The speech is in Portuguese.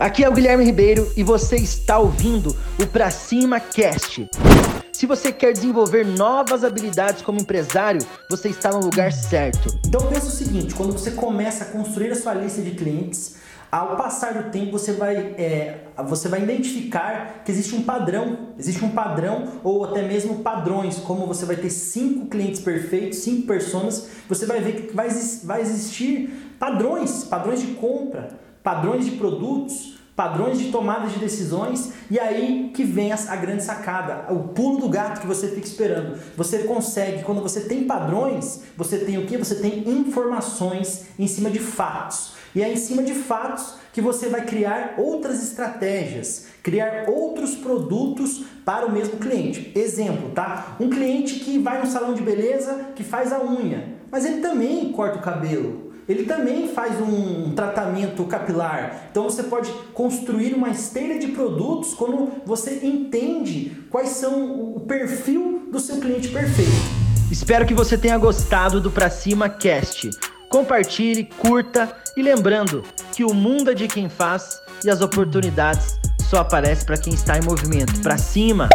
Aqui é o Guilherme Ribeiro e você está ouvindo o Pra Cima Cast. Se você quer desenvolver novas habilidades como empresário, você está no lugar certo. Então pensa o seguinte, quando você começa a construir a sua lista de clientes, ao passar do tempo você vai, é, você vai identificar que existe um padrão, existe um padrão ou até mesmo padrões, como você vai ter cinco clientes perfeitos, cinco pessoas, você vai ver que vai, vai existir padrões, padrões de compra, padrões de produtos, padrões de tomada de decisões e aí que vem a, a, grande sacada, o pulo do gato que você fica esperando. Você consegue, quando você tem padrões, você tem o que? Você tem informações em cima de fatos. E é em cima de fatos que você vai criar outras estratégias, criar outros produtos para o mesmo cliente. Exemplo, tá? Um cliente que vai no salão de beleza, que faz a unha, mas ele também corta o cabelo ele também faz um tratamento capilar. Então você pode construir uma esteira de produtos quando você entende quais são o perfil do seu cliente perfeito. Espero que você tenha gostado do Pra Cima Cast. Compartilhe, curta e lembrando que o mundo é de quem faz e as oportunidades só aparecem para quem está em movimento. Pra cima!